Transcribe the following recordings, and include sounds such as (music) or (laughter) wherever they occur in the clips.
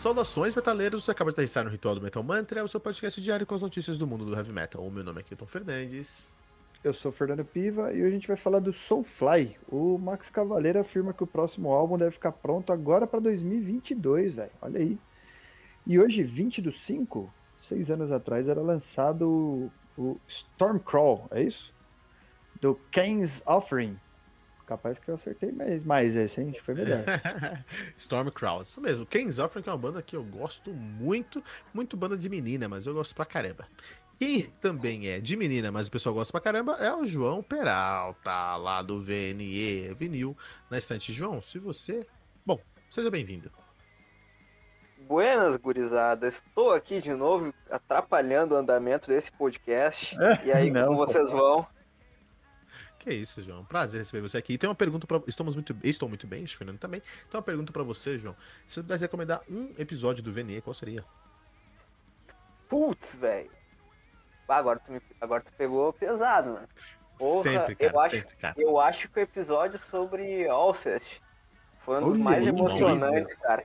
Saudações, metaleiros! Você acaba de estar no Ritual do Metal Mantra, o seu podcast diário com as notícias do mundo do heavy metal. O meu nome é Kilton Fernandes. Eu sou Fernando Piva e hoje a gente vai falar do Soulfly. O Max Cavaleiro afirma que o próximo álbum deve ficar pronto agora para 2022, velho. Olha aí. E hoje, 20 do 5, seis anos atrás, era lançado o, o Stormcrawl, é isso? Do Kane's Offering. Capaz que eu acertei mais, mais esse, hein? Foi melhor. (laughs) Stormcrawl, isso mesmo. Offering é uma banda que eu gosto muito, muito banda de menina, mas eu gosto pra caramba. Quem também é de menina, mas o pessoal gosta pra caramba, é o João Peralta, lá do VNE Vinil, na estante. João, se você. Bom, seja bem-vindo. Buenas, gurizada. Estou aqui de novo atrapalhando o andamento desse podcast. e aí, Não, como vocês vão? Que isso, João. Prazer receber você aqui. E tem uma pergunta para Estamos muito Estou muito bem, acho que o Fernando também. Tem uma pergunta pra você, João. Se você pudesse recomendar um episódio do VNE, qual seria? Putz, velho. Agora tu, me- agora tu pegou pesado, mano. Porra, sempre, cara. eu acho, sempre, cara. eu acho que o episódio sobre Alcest foi um dos Olha mais emocionantes, cara.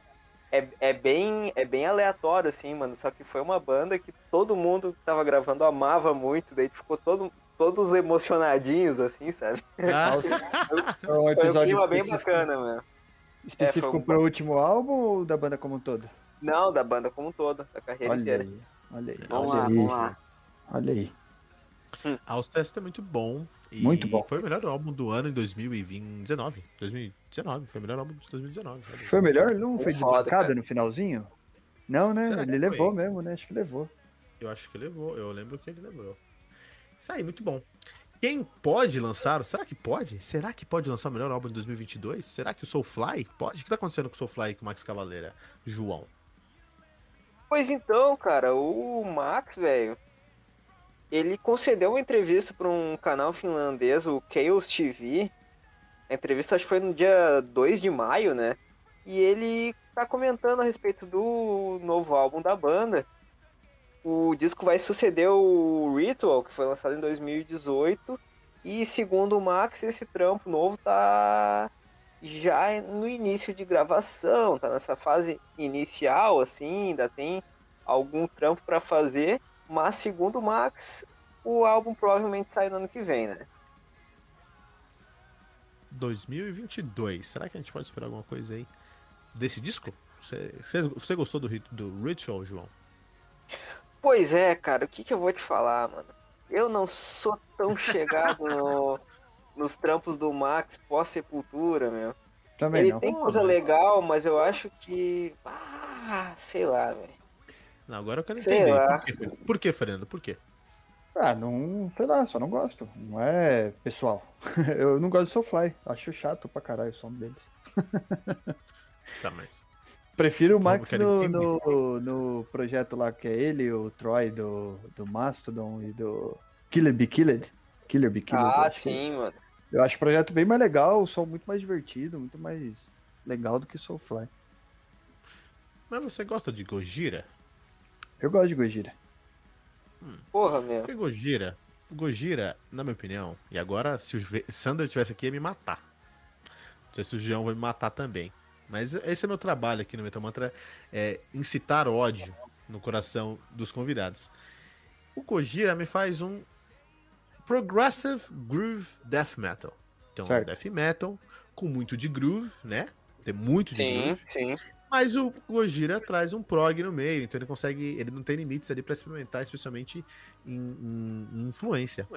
É, é, bem, é bem aleatório, assim, mano. Só que foi uma banda que todo mundo que tava gravando amava muito. Daí ficou todo, todos emocionadinhos, assim, sabe? Ah, um Foi um episódio clima bem bacana, mano. Específico É, foi um- pro último álbum ou da banda como um todo? Não, da banda como um todo, da carreira Olha inteira. aí, olha aí. Vamos olha lá, aí, vamos lá. Olha aí. Alcest é muito bom. E Muito bom. Foi o melhor álbum do ano em 2019. 2019. Foi o melhor álbum de 2019. olha. Foi o melhor? Ele não foi desbancado no finalzinho? Não, né? Será Ele foi? levou mesmo, né? Acho que levou. Eu acho que levou. Eu lembro que ele levou. Isso aí, muito bom. Quem pode lançar? Será que pode? Será que pode lançar o melhor álbum em 2022? Será que o Soulfly pode? O que tá acontecendo com o Soulfly e com o Max Cavaleira? João. Pois então, cara, o Max, velho, ele concedeu uma entrevista para um canal finlandês, o Chaos TV. A entrevista acho que foi no dia 2 de maio, né? E ele tá comentando a respeito do novo álbum da banda. O disco vai suceder o Ritual, que foi lançado em 2018. E segundo o Max, esse trampo novo tá já no início de gravação, tá nessa fase inicial, assim, ainda tem algum trampo pra fazer, mas segundo o Max, o álbum provavelmente sai no ano que vem, né? 2022. Será que a gente pode esperar alguma coisa aí desse disco? Você, você, gostou do, do Ritual, João? Pois é, cara, o que, que eu vou te falar, mano? Eu não sou tão chegado no- (laughs) nos trampos do Max pós-sepultura, meu. Também Ele não. tem coisa legal, mas eu acho que. Ah, sei lá, velho. Não, agora eu quero Sei entender. lá. Por quê, Por quê, Fernando? Por quê? Ah, não, sei lá, só não gosto. Não é pessoal. (laughs) Eu não gosto do Soulfly. Acho chato pra caralho o som deles. (laughs) Tá, mas. Prefiro o Max no, no, no projeto lá que é ele, o Troy do, do Mastodon e do Killer Be Killed. Killer Be Killed. Ah, acho. sim, mano. Eu acho o projeto bem mais legal, o som muito mais divertido, muito mais legal do que Soulfly. Mas você gosta de Gojira? Eu gosto de Gojira. Porra, meu. Porque Gojira, Gojira, na minha opinião, e agora se o Ve- Sander tivesse aqui ia me matar. Não sei se o João vai me matar também. Mas esse é meu trabalho aqui no Metal Mantra, é incitar ódio no coração dos convidados. O Gojira me faz um Progressive Groove Death Metal. Então, Certo. Death Metal com muito de groove, né? Tem muito de Sim, groove. sim. Mas o Gojira traz um prog no meio, então ele consegue. Ele não tem limites ali pra experimentar, especialmente em, em- em influência.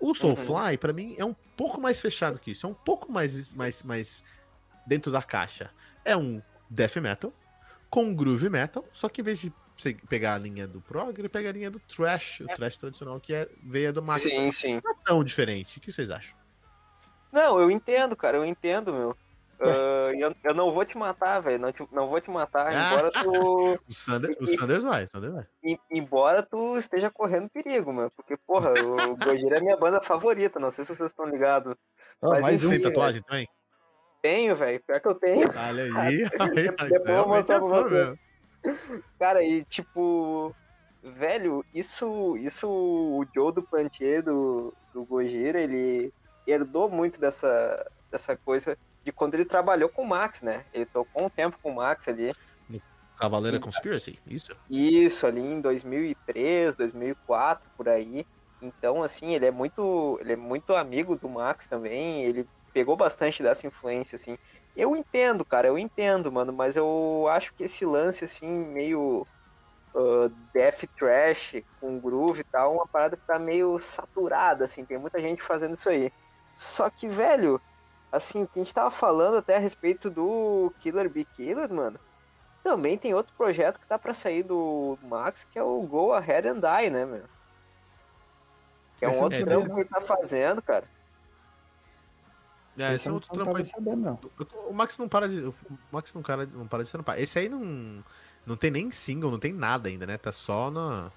O Soulfly, pra mim, é um pouco mais fechado que isso. É um pouco mais, mais, mais dentro da caixa. É um death metal com groove metal, só que em vez de pegar a linha do prog, ele pega a linha do thrash, o thrash tradicional, que é veia do Max. Sim, sim. Não é tão diferente. O que vocês acham? Não, eu entendo, cara, eu entendo, meu. Ah, eu, eu não vou te matar, velho. Não, te- não vou te matar, Ah. embora tu. (laughs) O Sanders, o Sanders vai, o Sanders vai. em- embora tu esteja correndo perigo, meu. Porque, porra, o (laughs) Gojira é minha banda favorita. Não sei se vocês estão ligados. Ah, Mas mais enfim, um. Tem tatuagem também? Tenho, velho. Pior que eu tenho. Olha (laughs) aí, aí, (laughs) Depois eu vou mostrar é pra você. mesmo. Cara, e tipo. Velho, isso. Isso o Joe do Plantier do, do Gojira, ele herdou muito dessa, dessa coisa de quando ele trabalhou com o Max, né? Ele tocou um tempo com o Max ali. Cavaleira Conspiracy, isso? Isso, ali em 2003, 2004, por aí. Então, assim, ele é muito, ele é muito amigo do Max também, ele pegou bastante dessa influência, assim. Eu entendo, cara, eu entendo, mano, mas eu acho que esse lance, assim, meio uh, death trash com groove e tal, uma parada que tá meio saturada, assim, tem muita gente fazendo isso aí. Só que, velho, assim, que a gente tava falando até a respeito do Killer Be Killer, mano, também tem outro projeto que tá para sair do Max, que é o Go Ahead and Die, né, meu? Que é um outro é, trampo que ele tá fazendo, cara. É, esse é outro trampo aí. Sabendo, o Max não para de. O Max não, cara, não para de trampar. Esse aí não. Não tem nem single, não tem nada ainda, né? Tá só na.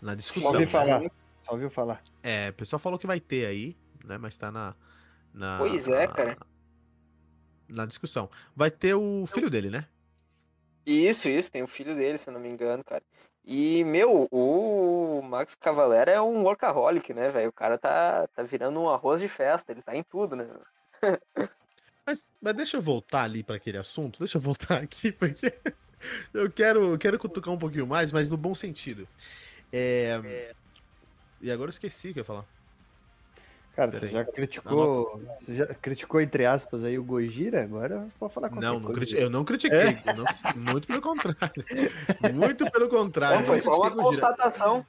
Na discussão. Só ouviu falar. Só ouviu falar. É, o pessoal falou que vai ter aí, né? Mas tá na. na pois é, na, cara. Na discussão. Vai ter o filho dele, né? Isso, isso, tem o filho dele, se eu não me engano, cara. E, meu, o Max Cavalera é um workaholic, né, velho? O cara tá, tá virando um arroz de festa, ele tá em tudo, né? mas, mas deixa eu voltar ali para aquele assunto, deixa eu voltar (laughs) aqui, porque eu quero, quero cutucar um pouquinho mais, mas no bom sentido. É... É... E agora eu esqueci o que eu ia falar. Cara, você já criticou. Você já criticou, entre aspas, aí o Gojira, agora pode falar com Não, não criti eu não critiquei. É? Eu não, muito pelo contrário. Muito pelo contrário. Não, foi só uma constatação.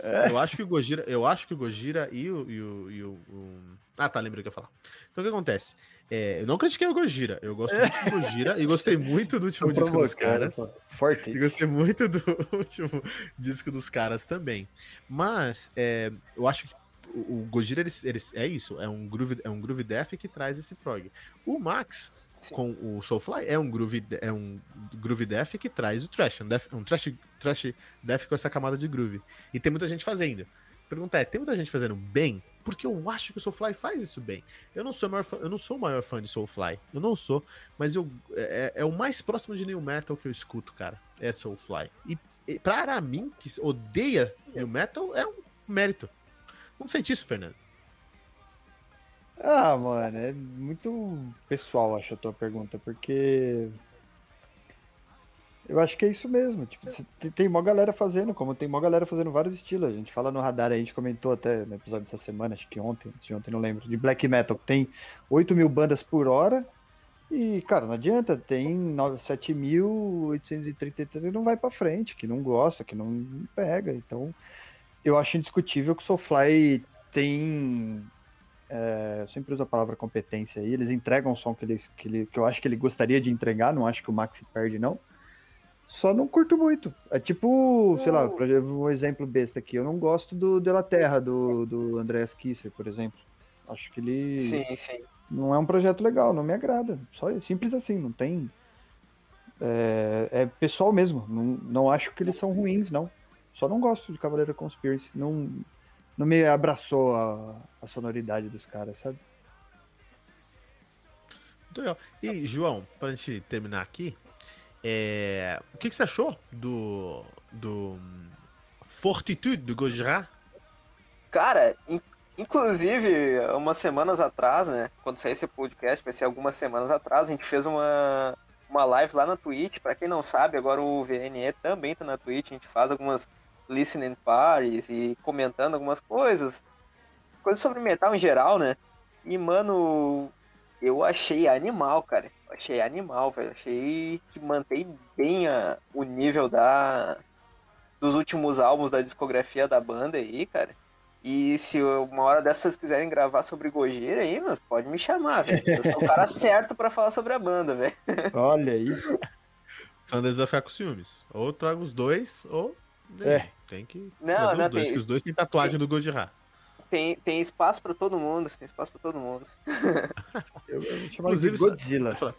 É. Eu acho que o Gojira, eu acho que o Gojira e o, e o, e o, o... Ah, tá, lembrei o que eu ia falar. Então o que acontece? É, eu não critiquei o Gojira, eu gosto muito do Gojira e gostei muito do último disco dos caras. Forte. E gostei muito do (laughs) último disco dos caras também. Mas é, eu acho que o Gojira ele, ele, é isso, é um groove, é um groove death que traz esse prog. O Max Sim. com o Soulfly é um groove é um groove death que traz o trash, um, death, um trash, trash death com essa camada de groove. E tem muita gente fazendo. Pergunta é, tem muita gente fazendo bem? Porque eu acho que o Soulfly faz isso bem. Eu não sou o maior fã, eu não sou o maior fã de Soulfly. Eu não sou, mas eu é, é, é o mais próximo de new metal que eu escuto, cara. É Soulfly. E, e para mim que odeia new metal é um mérito. Não sente isso, Fernando? Ah, mano, é muito pessoal, acho a tua pergunta, porque eu acho que é isso mesmo. Tipo, tem uma galera fazendo, como tem uma galera fazendo vários estilos. A gente fala no radar, a gente comentou até no episódio dessa semana, acho que ontem, de ontem não lembro, de black metal, tem 8 mil bandas por hora. E, cara, não adianta, tem 7.833 não vai para frente, que não gosta, que não pega. Então, eu acho indiscutível que o Soulfly tem. É, eu sempre uso a palavra competência aí. Eles entregam o som que, eles, que, ele, que eu acho que ele gostaria de entregar. Não acho que o Max perde, não. Só não curto muito. É tipo, sei lá, um exemplo besta aqui. Eu não gosto do De La Terra, do, do Andreas Kisser, por exemplo. Acho que ele. Sim, sim. Não é um projeto legal, não me agrada. Só simples assim, não tem. É, é pessoal mesmo. Não, não acho que eles são ruins, não. Só não gosto de Cavaleiro Conspiracy. Não, não me abraçou a, a sonoridade dos caras, sabe? Muito legal. E, João, pra gente terminar aqui, é... o que, que, você achou do, do Fortitude do Gojira? Cara, in, inclusive, umas semanas atrás, né? Quando sair esse podcast, vai ser algumas semanas atrás, a gente fez uma, uma live lá na Twitch. Pra quem não sabe, agora o VNE também tá na Twitch. A gente faz algumas listening parties e comentando algumas coisas. Coisas sobre metal em geral, né? E, mano, eu achei animal, cara. Eu achei animal, velho. Achei que mantém bem a, o nível da dos últimos álbuns da discografia da banda aí, cara. E se uma hora dessas vocês quiserem gravar sobre Gojira aí, mano, pode me chamar, velho. Eu sou o cara (laughs) certo para falar sobre a banda, velho. Olha aí. Sanders vai ficar com ciúmes. Ou traga os dois, ou é. Tem que. Não, não, os dois, tem... os dois têm tatuagem tem... do Gojira. Tem, tem espaço pra todo mundo. Tem espaço pra todo mundo. (laughs) eu, eu Inclusive, de Godzilla.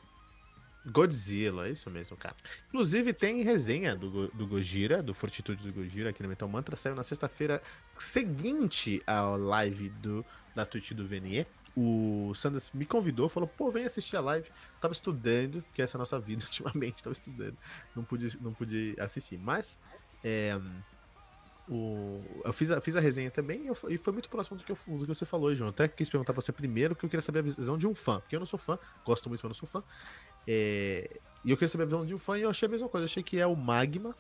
Godzilla, é isso mesmo, cara. Inclusive, tem resenha do, do Gojira, do Fortitude do Gojira aqui no Metal Mantra. Saiu na sexta-feira seguinte à live do, da Twitch do Venier. O Sanders me convidou, falou: pô, vem assistir a live. Tava estudando, que essa é a nossa (laughs) vida ultimamente, tava estudando. Não pude, não pude assistir. Mas é, o, eu fiz a, fiz a resenha também e, eu, e foi muito próximo do que, eu, do que você falou, João. Até quis perguntar pra você primeiro, que eu queria saber a visão de um fã. Porque eu não sou fã, gosto muito, mas não sou fã. É, E eu queria saber a visão de um fã e eu achei a mesma coisa. Eu achei que é o Magma.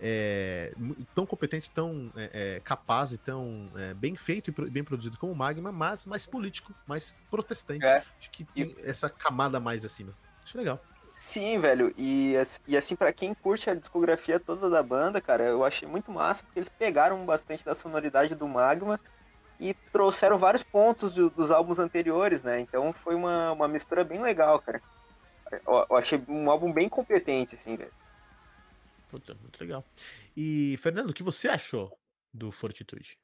é, tão competente, tão é, é, capaz e tão é, bem feito e bem produzido como o Magma, mas mais político, mais protestante. É. Acho que tem essa camada mais acima. Acho legal. Sim, velho. E, e assim, pra quem curte a discografia toda da banda, cara, eu achei muito massa, porque eles pegaram bastante da sonoridade do Magma e trouxeram vários pontos do- dos álbuns anteriores, né? Então foi uma, uma mistura bem legal, cara. Eu, eu achei um álbum bem competente, assim, velho. Puta, muito legal. E, Fernando, o que você achou do Fortitude?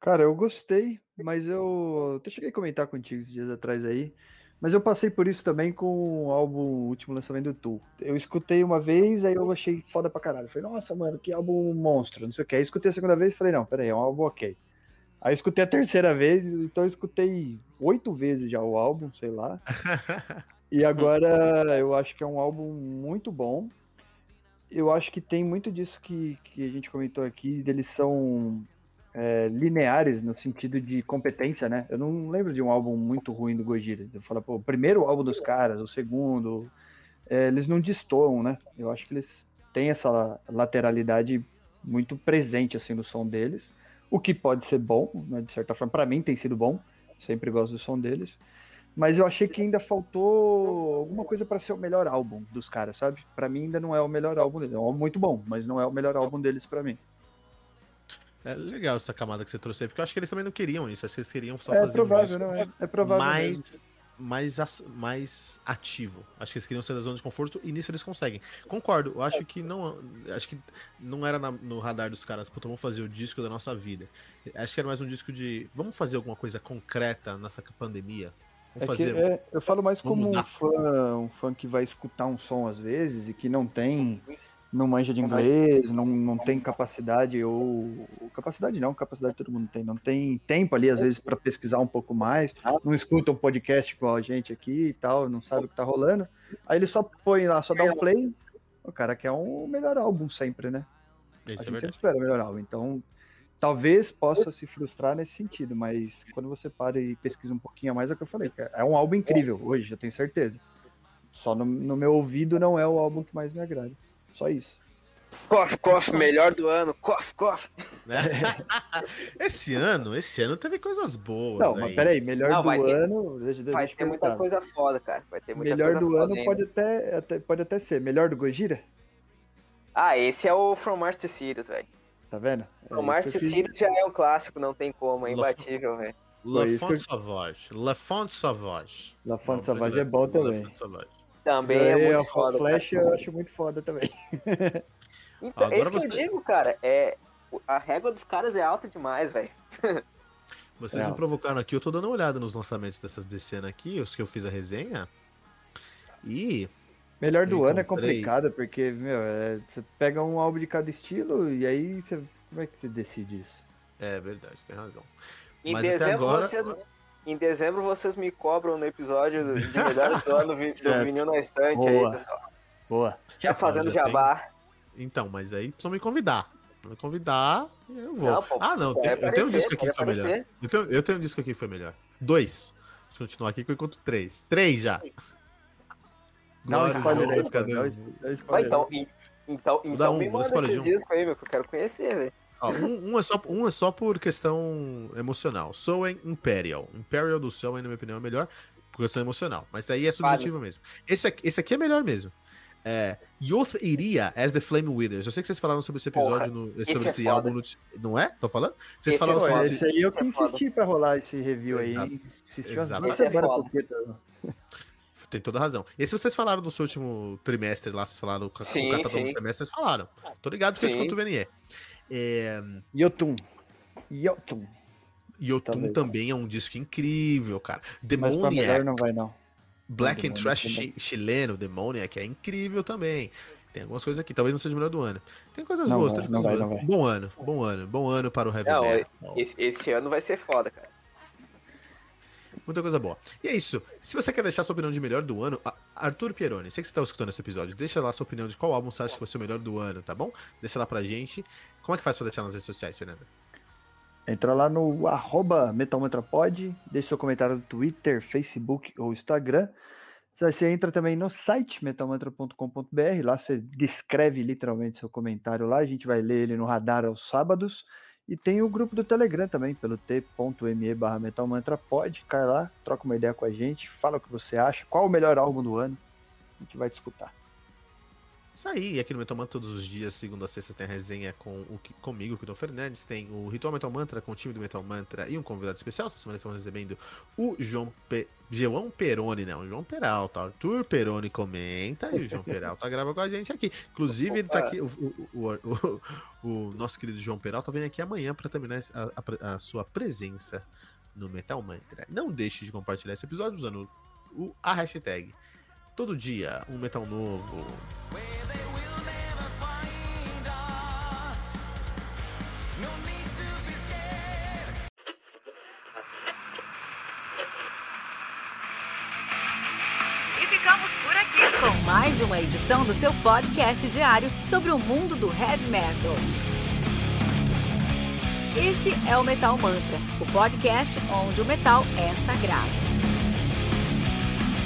Cara, eu gostei, mas eu até cheguei a comentar contigo esses dias atrás aí. Mas eu passei por isso também com o álbum o último lançamento do Tool. Eu escutei uma vez, aí eu achei foda pra caralho. Falei, nossa, mano, que álbum monstro, não sei o que. Aí escutei a segunda vez e falei, não, peraí, é um álbum ok. Aí escutei a terceira vez, então eu escutei oito vezes já o álbum, sei lá. (laughs) E agora eu acho que é um álbum muito bom. Eu acho que tem muito disso que, que a gente comentou aqui, deles são é, lineares no sentido de competência, né? Eu não lembro de um álbum muito ruim do Gojira. Eu falo, pô, o primeiro álbum dos caras, o segundo, é, eles não destoam, né? Eu acho que eles têm essa lateralidade muito presente assim no som deles, o que pode ser bom, né? De certa forma, para mim tem sido bom. Sempre gosto do som deles. Mas eu achei que ainda faltou alguma coisa para ser o melhor álbum dos caras, sabe? Para mim ainda não é o melhor álbum deles. É um álbum muito bom, mas não é o melhor álbum deles para mim. É legal essa camada que você trouxe aí, porque eu acho que eles também não queriam isso. Acho que eles queriam só É fazer um provável, disco não é? É provável. mesmo. mais, mais, mais ativo. Acho que eles queriam sair da zona de conforto e nisso eles conseguem. Concordo, eu acho que não. Acho que não era na- no radar dos caras, puta, vamos fazer o disco da nossa vida. Acho que era mais um disco de. Vamos fazer alguma coisa concreta nessa pandemia? É fazer. é, eu falo mais como um fã, um fã que vai escutar um som às vezes e que não tem, não manja de inglês, não, não tem capacidade ou capacidade não, capacidade todo mundo tem, não tem tempo ali às vezes para pesquisar um pouco mais, não escuta um podcast igual a gente aqui e tal, não sabe o que tá rolando. Aí ele só põe lá, só dá um play. O cara quer um melhor álbum sempre, né? Isso a é gente verdade. sempre espera o melhor álbum. Então, talvez possa se frustrar nesse sentido, mas quando você para e pesquisa um pouquinho a mais, é o que eu falei, cara. É um álbum incrível hoje, eu tenho certeza. Só no, no meu ouvido não é o álbum que mais me agrada. Só isso. Cof, cof, melhor do ano. Cof, cof. Né? (laughs) esse ano, esse ano teve coisas boas. Não, mas aí. peraí, melhor Não, do vai ter- ano. Deixa, deixa Vai ter muita coisa foda, cara. Vai ter muita Melhor coisa do foda ano ainda. pode até, até- pode até ser. Melhor do Gojira? Ah, esse é o From Mars to Sirius, velho. Tá vendo? É From Mars to. Sirius já é um clássico, não tem como, é imbatível, velho. La Fonte que Sauvage. La Fonte Sauvage. La Fonte Não, Sauvage é bom La também. Fonte Sauvage. Também é E muito a foda, Flash cara. eu acho muito foda também. Então, Agora é isso que você- eu digo, cara. É, a régua dos caras é alta demais, velho. (laughs) Vocês É. me provocaram aqui, eu tô dando uma olhada nos lançamentos dessas DC aqui, os que eu fiz a resenha. E Melhor do Eu ano é encontrei. complicado, porque, meu, é, você pega um álbum de cada estilo e aí você. Como é que você decide isso? é verdade, tem razão. Em Mas até dezembro, agora- vocês, em dezembro vocês me cobram no episódio de melhores do ano do (laughs) É. vinil na estante Boa. aí, pessoal. Boa. Já fazendo já tem. jabá. Então, mas aí precisam me convidar. Me convidar, eu vou. Não, pô, ah, não, tem- eu tenho um aparecer, disco aqui que foi melhor. aparecer. Eu tenho, eu tenho um disco aqui que foi melhor. Dois. Deixa eu continuar aqui que eu encontro três. Três já. Um Glória, spoiler vai então, então, dar então um, esses de um. discos aí, meu, que eu quero conhecer, velho. Ó, um, um é só, um é só por questão emocional. Soen Imperial. Imperial do Soen, na minha opinião, é melhor por questão emocional. Mas aí é subjetivo mesmo. Esse aqui, esse aqui é melhor mesmo. É, Youth Iria as the Flame Withers. Eu sei que vocês falaram sobre esse episódio, no, sobre esse é esse foda. álbum. No, não é? Tô falando? Vocês Esse falaram é sobre esse. esse aí eu Esse que é insisti pra rolar esse review Exato. aí. Insisti umas Exato. Esse é foda. tá? Tem toda razão. Esse vocês falaram no seu último trimestre lá, vocês falaram com o catador sim. do trimestre, vocês falaram. Tô ligado que eu Sim. escuto o VNE. É, Yotun. Yotun. Yotun Talvez. também é um disco incrível, cara. Demoniac, não vai, não. Black and Trash chi- chileno, Demoniac, é incrível também. Tem algumas coisas aqui, talvez não seja o melhor do ano. Tem coisas Não boas, vai, tem não vai, não Bom ano, bom ano, bom ano para o Heavy Não, Metal. Esse, esse ano vai ser foda, cara. Muita coisa boa. E é isso. Se você quer deixar sua opinião de melhor do ano, Arthur Pieroni, sei que você tá escutando esse episódio, deixa lá sua opinião de qual álbum você acha que vai ser o melhor do ano, tá bom? Deixa lá pra gente. Como é que faz pra deixar nas redes sociais, Fernanda? Entra lá no arroba metalmantrapod, deixe seu comentário no Twitter, Facebook ou Instagram. Você entra também no site metalmantra.com.br, lá você descreve literalmente seu comentário lá, a gente vai ler ele no radar aos sábados. E tem o grupo do Telegram também, pelo t.me barra metalmantrapod. Cai lá, troca uma ideia com a gente, fala o que você acha, qual o melhor álbum do ano. A gente vai disputar. Isso aí, aqui no Metal Mantra todos os dias, segunda a sexta, tem a resenha com o, comigo, Tom Fernandes, tem o Ritual Metal Mantra com o time do Metal Mantra e um convidado especial. Essa semana estamos recebendo o João Pe... João Peroni, não, o João Peralta. Arthur Peroni comenta e o João Peralta grava com a gente aqui. Inclusive, ele tá aqui, o, o, o, o nosso querido João Peralta vem aqui amanhã para terminar a, a, a, sua presença no Metal Mantra. Não deixe de compartilhar esse episódio usando o, a hashtag Todo dia, um metal novo. E ficamos por aqui com mais uma edição do seu podcast diário sobre o mundo do heavy metal. Esse é o Metal Mantra, o podcast onde o metal é sagrado.